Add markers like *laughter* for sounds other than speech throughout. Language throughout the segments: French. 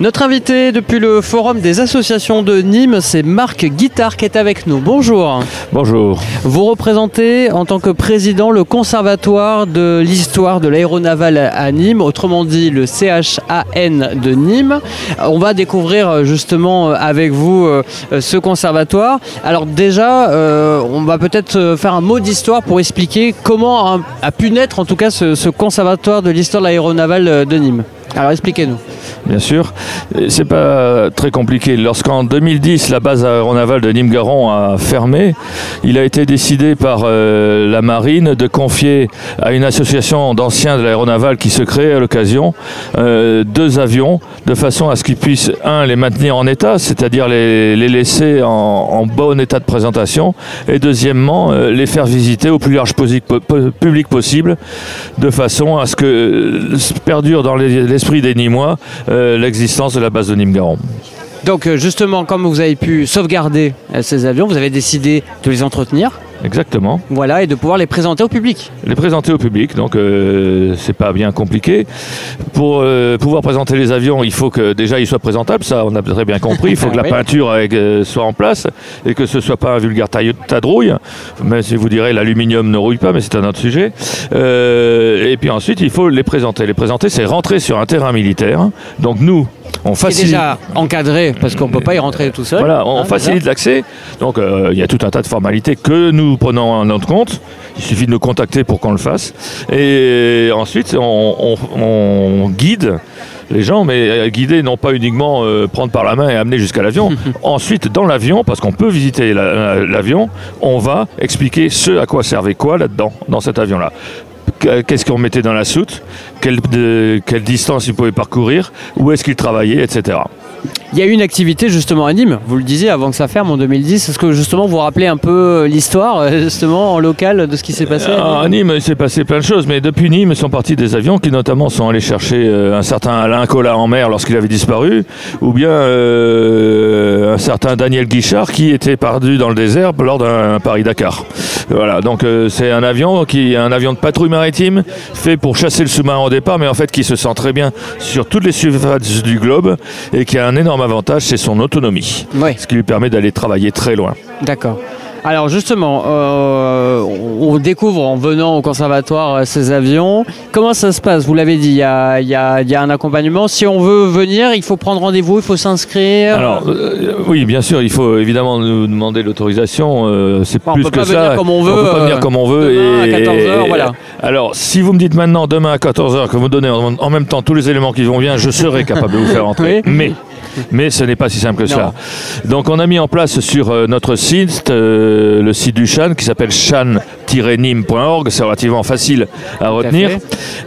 Notre invité depuis le Forum des associations de Nîmes, c'est Marc Guittard qui est avec nous. Bonjour. Bonjour. Vous représentez en tant que président le Conservatoire de l'histoire de l'aéronaval à Nîmes, autrement dit le CHAN de Nîmes. On va découvrir justement avec vous euh, ce conservatoire. Alors déjà, euh, on va peut-être faire un mot d'histoire pour expliquer comment a, pu naître en tout cas ce, ce Conservatoire de l'histoire de l'aéronaval de Nîmes. Alors expliquez-nous. Bien sûr, c'est pas très compliqué. Lorsqu'en 2010 la base aéronavale de Nîmes-Garon a fermé, il a été décidé par euh, la marine de confier à une association d'anciens de l'aéronavale qui se crée à l'occasion euh, deux avions de façon à ce qu'ils puissent un les maintenir en état, c'est-à-dire les, laisser en, bon état de présentation, et deuxièmement euh, les faire visiter au plus large public possible, de façon à ce que perdure dans les l'esprit des Nîmois l'existence de la base de Nîmes-Garon. Donc euh, justement, comme vous avez pu sauvegarder euh, ces avions, vous avez décidé de les entretenir Exactement. Voilà, et de pouvoir les présenter au public. Les présenter au public, donc euh, c'est pas bien compliqué. Pour euh, pouvoir présenter les avions, il faut que déjà ils soient présentables, ça on a très bien compris. Il faut que la peinture euh, soit en place et que ce soit pas un vulgaire tadrouille. Mais si vous direz l'aluminium ne rouille pas, mais c'est un autre sujet. et puis ensuite, il faut les présenter. Les présenter, c'est rentrer sur un terrain militaire. Donc nous, on facilite. déjà encadré parce qu'on peut pas y rentrer tout seul. Voilà, on hein, facilite l'accès. Donc il y a tout un tas de formalités que nous nous prenons en notre compte. Il suffit de nous contacter pour qu'on le fasse. Et ensuite, on, guide les gens, mais euh, guider non pas uniquement euh, prendre par la main et amener jusqu'à l'avion. *laughs* Ensuite, dans l'avion, parce qu'on peut visiter l'avion, on va expliquer ce à quoi servait quoi là-dedans, dans cet avion-là qu'est-ce qu'on mettait dans la soute, quelle, distance il pouvait parcourir, où est-ce qu'il travaillait, etc. Il y a eu une activité justement à Nîmes, vous le disiez avant que ça ferme en 2010. Est-ce que justement vous rappelez un peu euh, l'histoire euh, justement en local de ce qui s'est passé à Nîmes, il s'est passé plein de choses, mais depuis Nîmes sont partis des avions qui notamment sont allés chercher euh, un certain Alain Collat en mer lorsqu'il avait disparu, ou bien un certain Daniel Guichard qui était perdu dans le désert lors d'un Paris-Dakar. Voilà, donc c'est un avion qui un avion de patrouille maritime fait pour chasser le sous-marin au départ, mais en fait qui se sent très bien sur toutes les surfaces du globe et qui a un énorme avantage, c'est son autonomie. Ce qui lui permet d'aller travailler très loin. D'accord. Alors justement, euh, on découvre en venant au conservatoire euh, ces avions. Comment ça se passe? Vous l'avez dit, il y, a, un accompagnement. Si on veut venir, il faut prendre rendez-vous, il faut s'inscrire? Alors euh, oui, bien sûr, il faut évidemment nous demander l'autorisation. c'est plus peut que pas ça. Venir comme on veut. On peut pas venir comme on veut. Demain à 14h, voilà. Alors, si vous me dites maintenant demain à 14h que vous donnez en, même temps tous les éléments qui vont bien, je serai capable de vous faire *laughs* entrer. Mais mais ce n'est pas si simple que cela. Donc on a mis en place sur euh, notre site, euh, le site du Chan, qui s'appelle chan-nîmes.org, c'est relativement facile à retenir,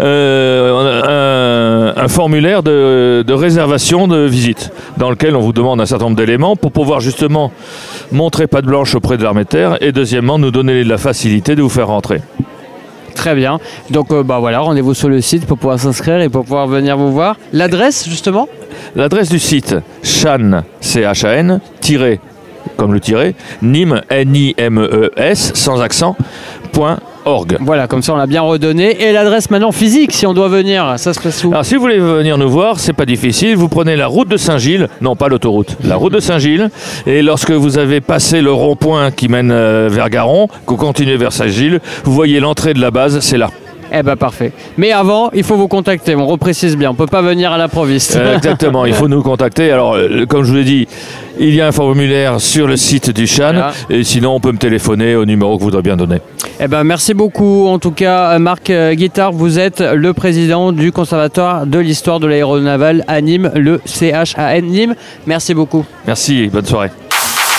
euh, un, formulaire de, de, réservation de visite, dans lequel on vous demande un certain nombre d'éléments pour pouvoir justement montrer patte blanche auprès de l'armée de terre, et deuxièmement nous donner la facilité de vous faire rentrer. Très bien. Donc bah voilà, rendez-vous sur le site pour pouvoir s'inscrire et pour pouvoir venir vous voir. L'adresse justement? L'adresse du site, chan, C-H-A-N, tiré, comme le tiré, Nîmes, N-I-M-E-S, sans accent, point Org. Voilà, comme ça on l'a bien redonné. Et l'adresse maintenant physique, si on doit venir, ça se passe où? Alors si vous voulez venir nous voir, c'est pas difficile. Vous prenez la route de Saint-Gilles, non pas l'autoroute, la route de Saint-Gilles. Et lorsque vous avez passé le rond-point qui mène euh, vers Garon, que vous continuez vers Saint-Gilles, vous voyez l'entrée de la base, c'est là. Eh ben parfait. Mais avant, il faut vous contacter. On reprécise bien. On peut pas venir à l'improviste. Euh, exactement. il faut *laughs* nous contacter. Alors, euh, comme je vous l'ai dit, il y a un formulaire sur le site du Chan. Et sinon, on peut me téléphoner au numéro que vous voudrez bien donner. Eh ben merci beaucoup. En tout cas, Marc Guittard, vous êtes le président du Conservatoire de l'histoire de l'aéronavale à Nîmes, le CHAN Nîmes. Merci beaucoup. Merci. Bonne soirée.